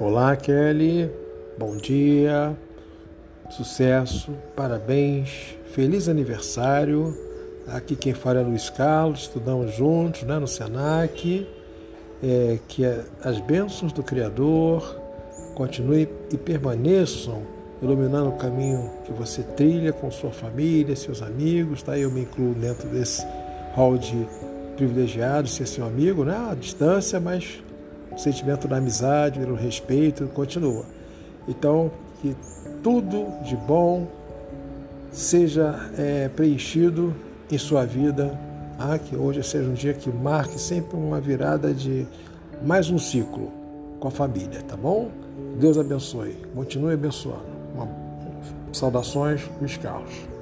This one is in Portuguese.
Olá, Kelly. Bom dia. Sucesso. Parabéns. Feliz aniversário. Aqui quem fala é Luiz Carlos. Estudamos juntos né, no Senac. É, que as bênçãos do Criador continuem e permaneçam iluminando o caminho que você trilha com sua família, seus amigos. Tá? Eu me incluo dentro desse hall de privilegiados, ser seu amigo, né? à distância, mas sentimento da amizade, do respeito continua. Então, que tudo de bom seja é, preenchido em sua vida, ah, que hoje seja um dia que marque sempre uma virada de mais um ciclo com a família, tá bom? Deus abençoe, continue abençoando. Uma, saudações, Luiz Carlos.